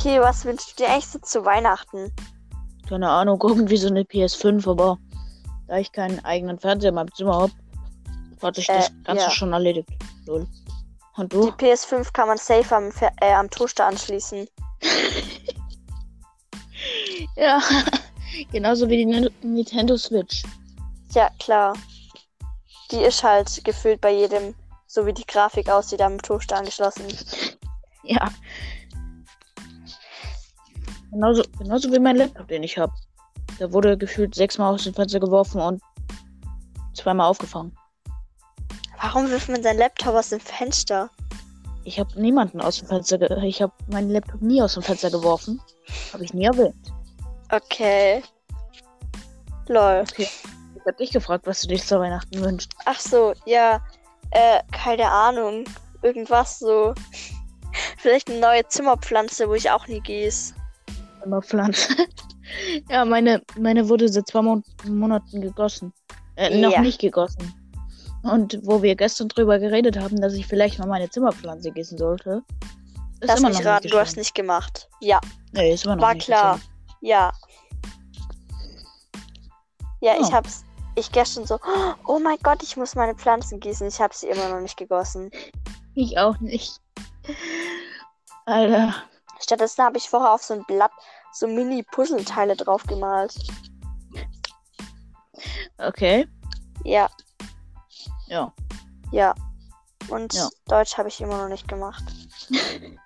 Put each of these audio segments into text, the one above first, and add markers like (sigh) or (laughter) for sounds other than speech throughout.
Okay, was wünschst du dir eigentlich so zu Weihnachten? Keine Ahnung, irgendwie so eine PS5, aber da ich keinen eigenen Fernseher in meinem Zimmer habe, hat sich das Äh, Ganze ja. schon erledigt. Lol. Und Die du? PS5 kann man safe am, Fer äh, am Toaster anschließen. (laughs) Ja, (laughs) genauso wie die Nin- Nintendo Switch. Ja, klar. Die ist halt gefühlt bei jedem, so wie die Grafik aussieht, am Toaster angeschlossen. (laughs) Ja. Genauso, genauso wie mein Laptop, den ich habe. Der wurde gefühlt sechsmal aus dem Fenster geworfen und zweimal aufgefangen. Warum wirft man seinen Laptop aus dem Fenster? Ich habe niemanden aus dem Fenster, ge ich habe meinen Laptop nie aus dem Fenster geworfen. Habe ich nie erwähnt. Okay. Lol. Okay. Ich habe dich gefragt, was du dir zu Weihnachten wünschst. Ach so, ja. Äh, keine Ahnung. Irgendwas so. (laughs) Vielleicht eine neue Zimmerpflanze, wo ich auch nie gieß. Immer Pflanze. (laughs) ja, meine, meine wurde seit zwei Mon Monaten gegossen. Äh, noch Ja. nicht gegossen. Und wo wir gestern drüber geredet haben, dass ich vielleicht mal meine Zimmerpflanze gießen sollte. Ist Lass immer mich noch raten, du hast nicht gemacht. Ja, Nee, ist immer noch war nicht klar. geschehen. Ja. Ja, ich Ja. hab's. Ich gestern so, oh mein Gott, ich muss meine Pflanzen gießen. Ich habe sie immer noch nicht gegossen. Ich auch nicht. Alter. Stattdessen habe ich vorher auf so ein Blatt so Mini-Puzzleteile drauf gemalt. Okay. Ja, Ja. ja. Und Ja. Deutsch habe ich immer noch nicht gemacht. (laughs)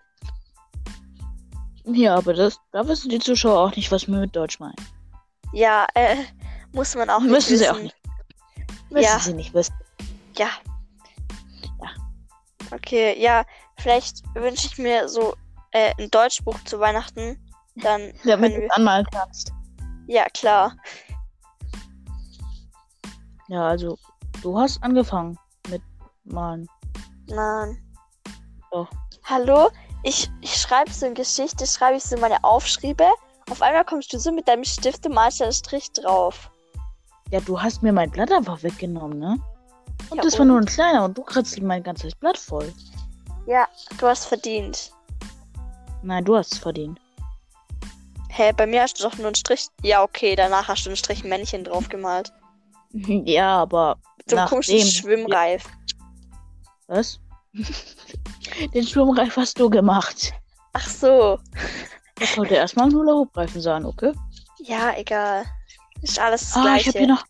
Ja, aber das, da wissen die Zuschauer auch nicht, was wir mit Deutsch meinen. Ja, äh, muss man auch nicht Müssen wissen. sie auch nicht. Müssen Ja. sie nicht wissen. Ja. Ja. Okay, ja, vielleicht wünsche ich mir so äh, ein Deutschbuch zu Weihnachten. Dann (laughs) Damit können du wir... es anmalen kannst. Ja, klar. Ja, also, du hast angefangen mit Malen. Nein. Doch. Hallo? Ich, ich schreibe so eine Geschichte, schreibe ich so meine Aufschriebe. Auf einmal kommst du so mit deinem Stift und malst einen Strich drauf. Ja, du hast mir mein Blatt einfach weggenommen, ne? Und Ja, das war und? nur ein kleiner und du kratzt mein ganzes Blatt voll. Ja, du hast verdient. Nein, du hast es verdient. Hä, bei mir hast du doch nur einen Strich. Ja, okay, danach hast du einen Strich Männchen drauf gemalt. (laughs) Ja, aber So einen komischen Schwimmreif. Was? (laughs) Den Schwimmreif hast du gemacht. Ach so. Das sollte erstmal ein Hula-Hoop-Reifen sein, okay? Ja, egal. Ist alles das Ah, gleiche. ich habe hier noch...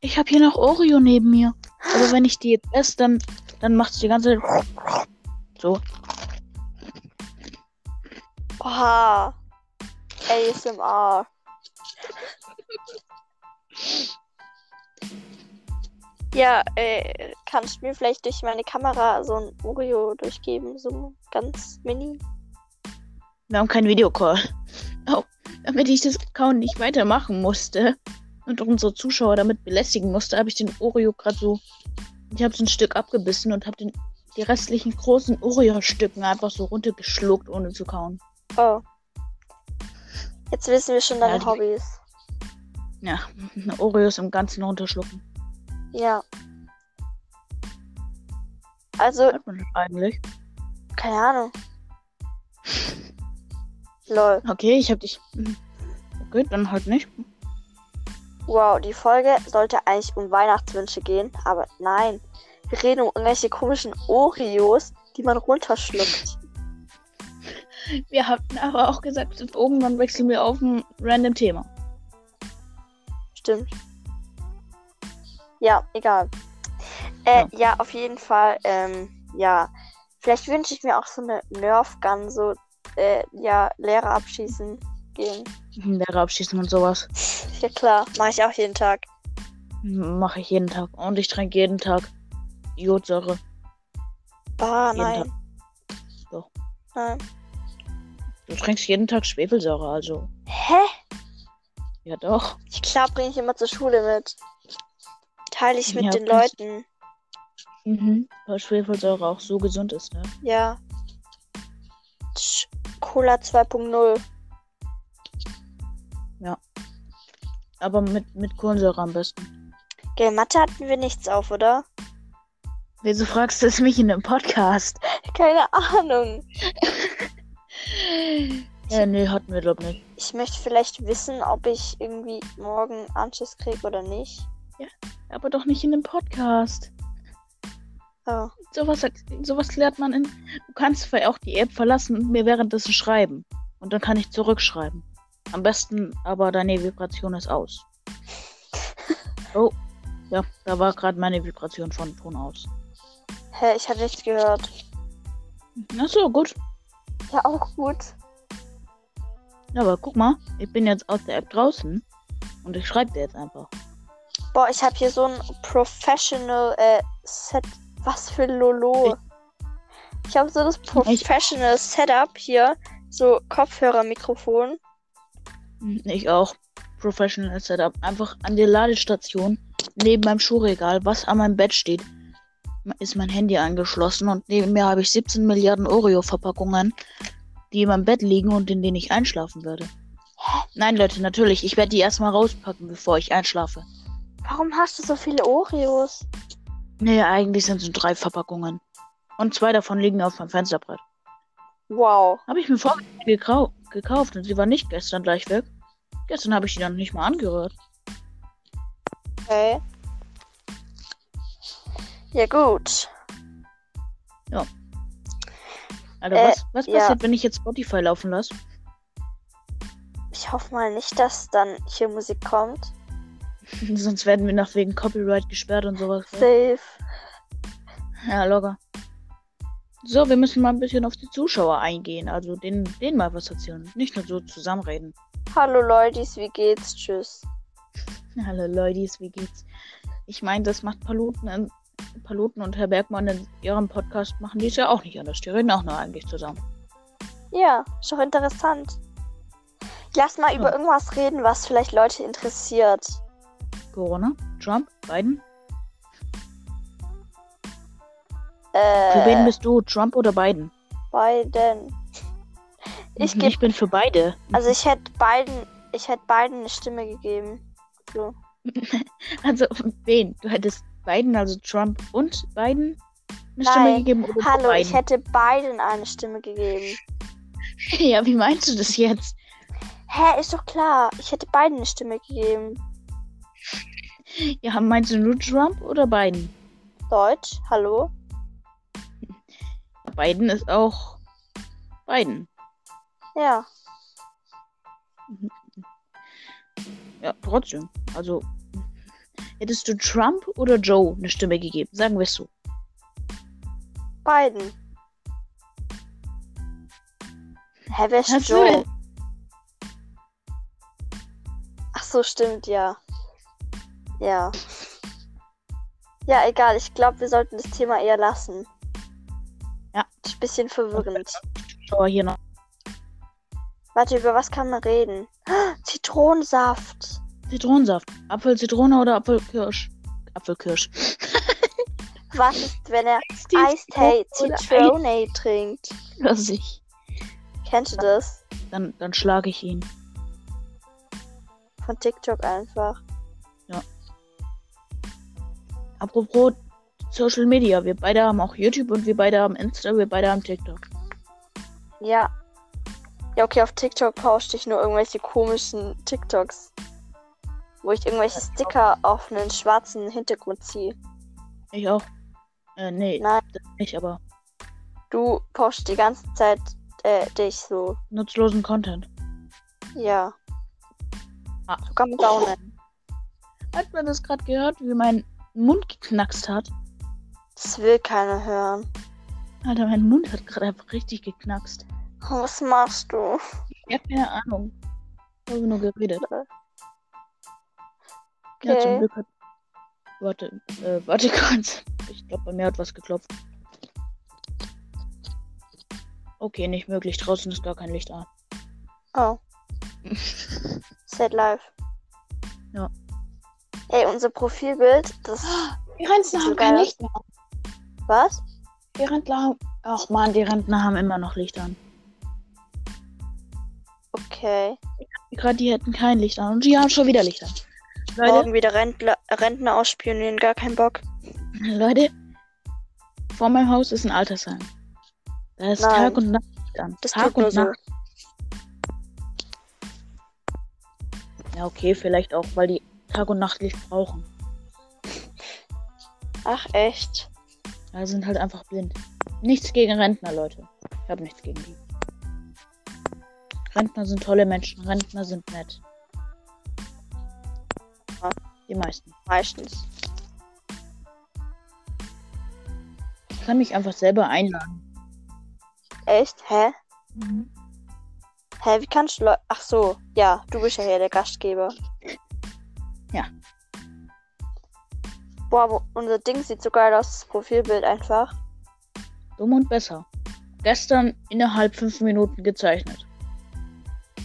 Ich habe hier noch Oreo neben mir. Aber wenn ich die jetzt esse, dann, dann macht's die ganze... So. Oha. ASMR. Ja, äh, kannst du mir vielleicht durch meine Kamera so ein Oreo durchgeben? So ganz mini? Wir haben keinen Videocall. Oh, damit ich das Kauen nicht weitermachen musste und unsere Zuschauer damit belästigen musste, habe ich den Oreo gerade so. Ich habe so ein Stück abgebissen und habe den die restlichen großen Oreo-Stücken einfach so runtergeschluckt, ohne zu kauen. Oh. Jetzt wissen wir schon deine Ja, die- Hobbys. Ja, (laughs) Oreos im Ganzen runterschlucken. Ja. Also, eigentlich? keine Ahnung. Lol. Okay, ich habe dich. Okay, dann halt nicht. Wow, die Folge sollte eigentlich um Weihnachtswünsche gehen, aber nein. Wir reden um irgendwelche komischen Oreos, die man runterschluckt. Wir hatten aber auch gesagt, irgendwann wechseln wir auf ein random Thema. Stimmt. Ja, egal. Äh, ja. auf jeden Fall, ähm, ja. Vielleicht wünsche ich mir auch so eine Nerf Gun, so, äh, ja, Lehrer abschießen gehen. (laughs) Lehrer abschießen und sowas. Ja klar, mache ich auch jeden Tag. Mache ich jeden Tag. Und ich trinke jeden Tag Jodsäure. Ah, Jeden nein. Tag. Doch. Nein. Du trinkst jeden Tag Schwefelsäure, also. Hä? Ja, doch. Ich klar bringe ich immer zur Schule mit. Teile ich mit Ja, den kannst- Leuten. Mhm. Weil Schwefelsäure auch so gesund ist, ne? Ja. Tsch, Cola 2.0. Aber mit, mit Kohlensäure am besten. Gell, Mathe hatten wir nichts auf, oder? Wieso fragst du es mich in einem Podcast? (laughs) Keine Ahnung. (laughs) Äh, nee, hatten wir glaub nicht. Ich möchte vielleicht wissen, ob ich irgendwie morgen Anschiss kriege oder nicht. Aber doch nicht in dem Podcast. Oh. Sowas, sowas klärt man in. Du kannst vielleicht auch die App verlassen und mir währenddessen schreiben. Und dann kann ich zurückschreiben. Am besten aber deine Vibration ist aus. (laughs) Oh. Ja, da war gerade meine Vibration von Ton aus. Hä, ich habe nichts gehört. Ach so, gut. Ja, auch gut. Ja, aber guck mal, ich bin jetzt aus der App draußen und ich schreibe dir jetzt einfach. Boah, ich habe hier so ein Professional äh, Set. Was für Lolo. Ich habe so das Professional Setup hier. So Kopfhörermikrofon. Hm, Ich auch. Professional Setup. Einfach an der Ladestation neben meinem Schuhregal, was an meinem Bett steht, ist mein Handy angeschlossen und neben mir habe ich 17 Milliarden Oreo-Verpackungen, die in meinem Bett liegen und in denen ich einschlafen würde. Nein, Leute, natürlich. Ich werde die erstmal rauspacken, bevor ich einschlafe. Warum hast du so viele Oreos? Nee, eigentlich sind es nur drei Verpackungen. Und zwei davon liegen auf meinem Fensterbrett. Wow. Habe ich mir vorher gekau gekauft und sie war nicht gestern gleich weg. Gestern habe ich die dann nicht mal angerührt. Okay. Ja, gut. Alter, Äh, was, was ja. passiert, wenn ich jetzt Spotify laufen lasse? Ich hoffe mal nicht, dass dann hier Musik kommt. (laughs) Sonst werden wir nach wegen Copyright gesperrt und sowas. Safe. Ja, locker. So, wir müssen mal ein bisschen auf die Zuschauer eingehen. Also denen, denen mal was erzählen. Nicht nur so zusammenreden. Hallo Leute, wie geht's? Tschüss. (laughs) Hallo Leute, wie geht's? Ich meine, das macht Paluten, Paluten und Herr Bergmann in ihrem Podcast machen die es ja auch nicht anders. Die reden auch nur eigentlich zusammen. Ja, ist doch interessant. Lass mal über Ja. irgendwas reden, was vielleicht Leute interessiert. Corona, Trump, Biden. Für wen Äh, bist du? Trump oder Biden? Biden. Ich Mhm, ich bin für beide. also ich hätte Biden, ich hätte Biden eine Stimme gegeben. So. (laughs) Also, wen? Du hättest Biden, also Trump und Biden eine Stimme Nein. gegeben? Oder Hallo, Biden? ich hätte Biden eine Stimme gegeben. (laughs) Ja, wie meinst du das jetzt? Hä, ist doch klar. Ich hätte Biden eine Stimme gegeben. Ja, meinst du nur Trump oder Biden? Deutsch, hallo? Biden ist auch Biden. Ja. Ja, trotzdem. Also, hättest du Trump oder Joe eine Stimme gegeben? Sagen wir es so. Biden. Hä, wer ist Joe? Ach so, stimmt, ja. Ja. Ja, egal. Ich glaube, wir sollten das Thema eher lassen. Ja. Ist ein bisschen verwirrend. Schau hier noch. Warte, über was kann man reden? Zitronensaft. Zitronensaft. Apfel, Zitrone oder Apfelkirsch? Apfelkirsch. (laughs) Was ist, wenn er Eistee Zitrone trinkt? Lass ich. Kennst du das? Dann, dann schlage ich ihn. Von TikTok einfach. Apropos Social Media. Wir beide haben auch YouTube und wir beide haben Insta, wir beide haben TikTok. Ja. Ja, okay, auf TikTok poste ich nur irgendwelche komischen TikToks. Wo ich irgendwelche Sticker auf einen schwarzen Hintergrund ziehe. Ich auch. Äh, nee, Nein. das nicht, aber Du postest die ganze Zeit äh, dich so. nutzlosen Content. Ja. Ah. So kann man es auch nennen. Hat man das gerade gehört, wie mein Mund geknackst hat? Das will keiner hören. Alter, mein Mund hat gerade einfach richtig geknackst. Was machst du? Ich hab keine Ahnung. Ich habe nur geredet. Okay. Ja, zum Glück hat. Warte, äh, warte (laughs) kurz. Ich glaube, bei mir hat was geklopft. Okay, nicht möglich. Draußen ist gar kein Licht an. Oh. (laughs) Set live. Ja. Ey, unser Profilbild, das. (gasps) Die Rentner haben kein Licht mehr. Was? Die Rentner haben. Ach man, die Rentner haben immer noch Licht an. Okay. Gerade die hätten kein Licht an. Und die haben schon wieder Licht an. Leute, Morgen wieder Rentner, Rentner ausspionieren, gar kein Bock. Leute, vor meinem Haus ist ein Altersheim. Da ist Nein. Tag und Nacht an. Das Tag und so. Nacht. Ja, okay, vielleicht auch, weil die Tag- und Nachtlicht brauchen. Ach, echt? Also sind halt einfach blind. Nichts gegen Rentner, Leute. Ich habe nichts gegen die. Rentner sind tolle Menschen. Rentner sind nett. Die meisten. Meistens. Ich kann mich einfach selber einladen. Echt? Hä? Hä, wie kannst du Leute. Ach so, ja, du bist ja hier der Gastgeber. Ja. Boah, unser Ding sieht so geil aus, das Profilbild einfach. Dumm und besser. Gestern innerhalb fünf Minuten gezeichnet.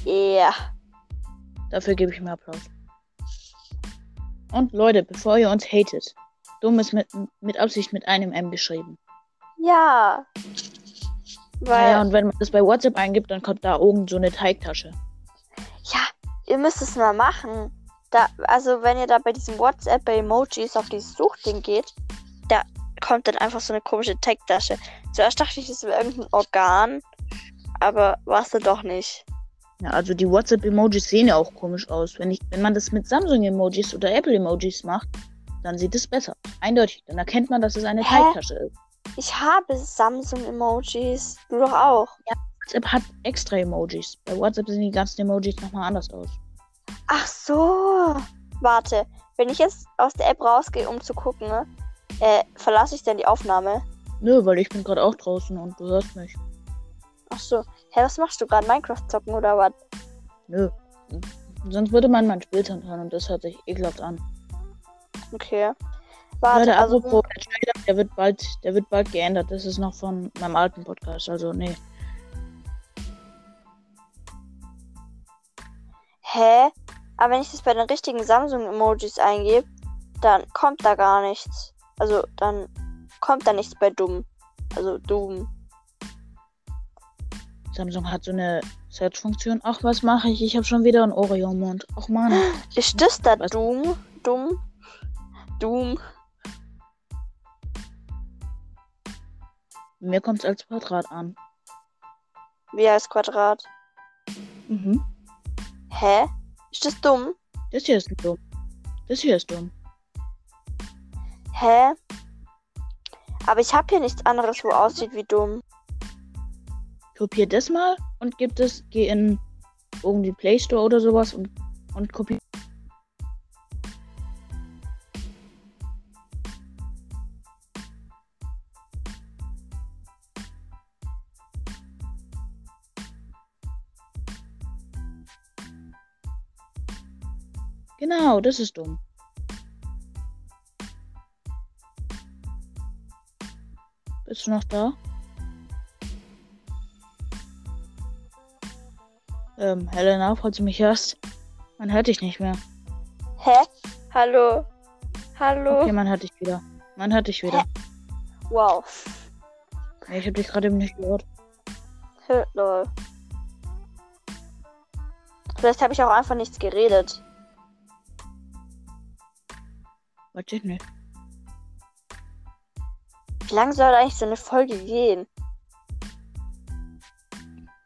Ja. Dafür gebe ich mir Applaus. Und Leute, bevor ihr uns hatet. Dumm ist mit, mit Absicht mit einem M geschrieben. Ja. Weil, Naja, und wenn man das bei WhatsApp eingibt, dann kommt da oben so eine Teigtasche. ja, ihr müsst es mal machen. Da, also, wenn ihr da bei diesem WhatsApp bei Emojis auf dieses Suchding geht, da kommt dann einfach so eine komische Tech-Tasche. Zuerst dachte ich, es wäre irgendein Organ, aber war es dann doch nicht. Ja, also die WhatsApp-Emojis sehen ja auch komisch aus. Wenn, ich, wenn man das mit Samsung-Emojis oder Apple-Emojis macht, dann sieht es besser. Eindeutig. Dann erkennt man, dass es eine Hä? Teigtasche ist. Ich habe Samsung-Emojis. Du doch auch. WhatsApp hat extra Emojis. Bei WhatsApp sehen die ganzen Emojis nochmal anders aus. Ach so. Warte, wenn ich jetzt aus der App rausgehe, um zu gucken, ne, äh, verlasse ich dann die Aufnahme? Nö, weil ich bin gerade auch draußen und du hörst mich. Ach so. Hä, was machst du gerade? Minecraft zocken oder was? Nö. Sonst würde man meinen Spielstand hören und das hört sich ekelhaft an. Okay. Warte, Leute, also. apropos, der Trailer, der wird bald, der wird bald geändert. Das ist noch von meinem alten Podcast. Also, nee. Hä? Aber wenn ich das bei den richtigen Samsung-Emojis eingebe, dann kommt da gar nichts. Also, dann kommt da nichts bei dumm. Also, dumm. Samsung hat so eine Search-Funktion. Ach, was mache ich? Ich habe schon wieder einen Oreo im Mund. Ach, Mann. Ist das da Was? dumm? Dumm? Dumm? Mir kommt es als Quadrat an. Wie heißt Quadrat? Mhm. Hä? Ist das dumm? Das hier ist dumm. Das hier ist dumm. Hä? Aber ich habe hier nichts anderes, wo aussieht wie dumm. Kopier das mal und gib das, geh in irgendwie Play Store oder sowas und, und kopier. Genau, das ist dumm. Bist du noch da? Ähm, Helena, falls du mich hörst. Man hört dich nicht mehr. Hä? Hallo? Hallo? Okay, man hört dich wieder. Man hört dich wieder. Wow. Nee, ich hab dich gerade eben nicht gehört. Hä, Lol. Vielleicht habe ich auch einfach nichts geredet. Weiß ich nicht. Wie lange soll eigentlich so eine Folge gehen?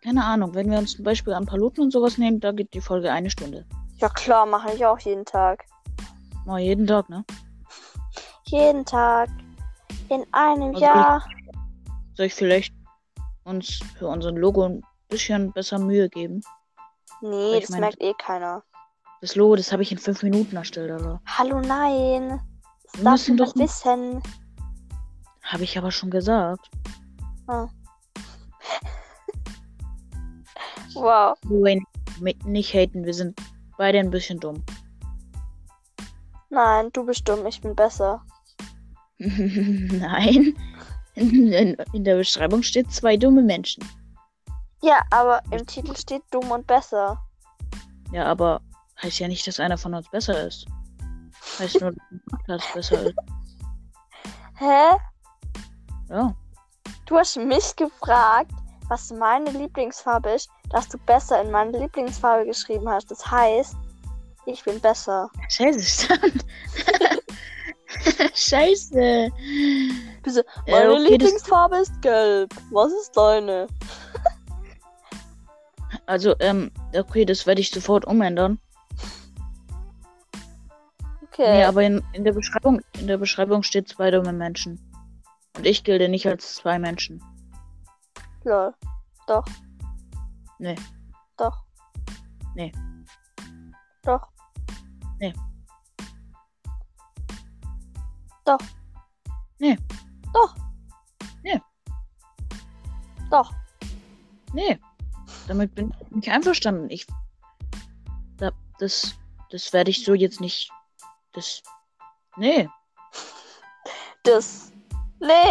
Keine Ahnung, wenn wir uns zum Beispiel an Paluten und sowas nehmen, da geht die Folge eine Stunde. Ja klar, mache ich auch jeden Tag. Mal jeden Tag, ne? Jeden Tag. In einem Also Jahr. Soll ich vielleicht uns für unseren Logo ein bisschen besser Mühe geben? Nee, ich das mein- merkt eh keiner. Das Logo, das habe ich in fünf Minuten erstellt, Alter. Hallo, nein. Das Wir darf müssen doch- wissen. Habe ich aber schon gesagt. Wow. Wayne, nicht haten, wir sind beide ein bisschen dumm. Nein, du bist dumm, ich bin besser. (laughs) Nein. In, der Beschreibung steht zwei dumme Menschen. Ja, aber im Titel steht dumm und besser. Ja, aber heißt ja nicht, dass einer von uns besser ist. Heißt nur, dass Podcast besser ist. (laughs) Hä? Ja. Du hast mich gefragt, was meine Lieblingsfarbe ist, dass du besser in meine Lieblingsfarbe geschrieben hast. Das heißt, ich bin besser. Scheiße, stand. (laughs) Scheiße. Äh, meine okay, das- Lieblingsfarbe ist gelb. Was ist deine? Also, ähm, okay, das werde ich sofort umändern. Okay. Nee, aber in, in, der Beschreibung, in der Beschreibung steht zwei dumme Menschen. Und ich gelte nicht als zwei Menschen. Lol. Doch. Nee. Doch. Nee. Doch. Nee. Doch. Nee. Doch. Nee. Doch. Nee. Damit bin ich nicht einverstanden. Ich. Da, das. Das werde ich so jetzt nicht. Das. Nee. Das. Nee.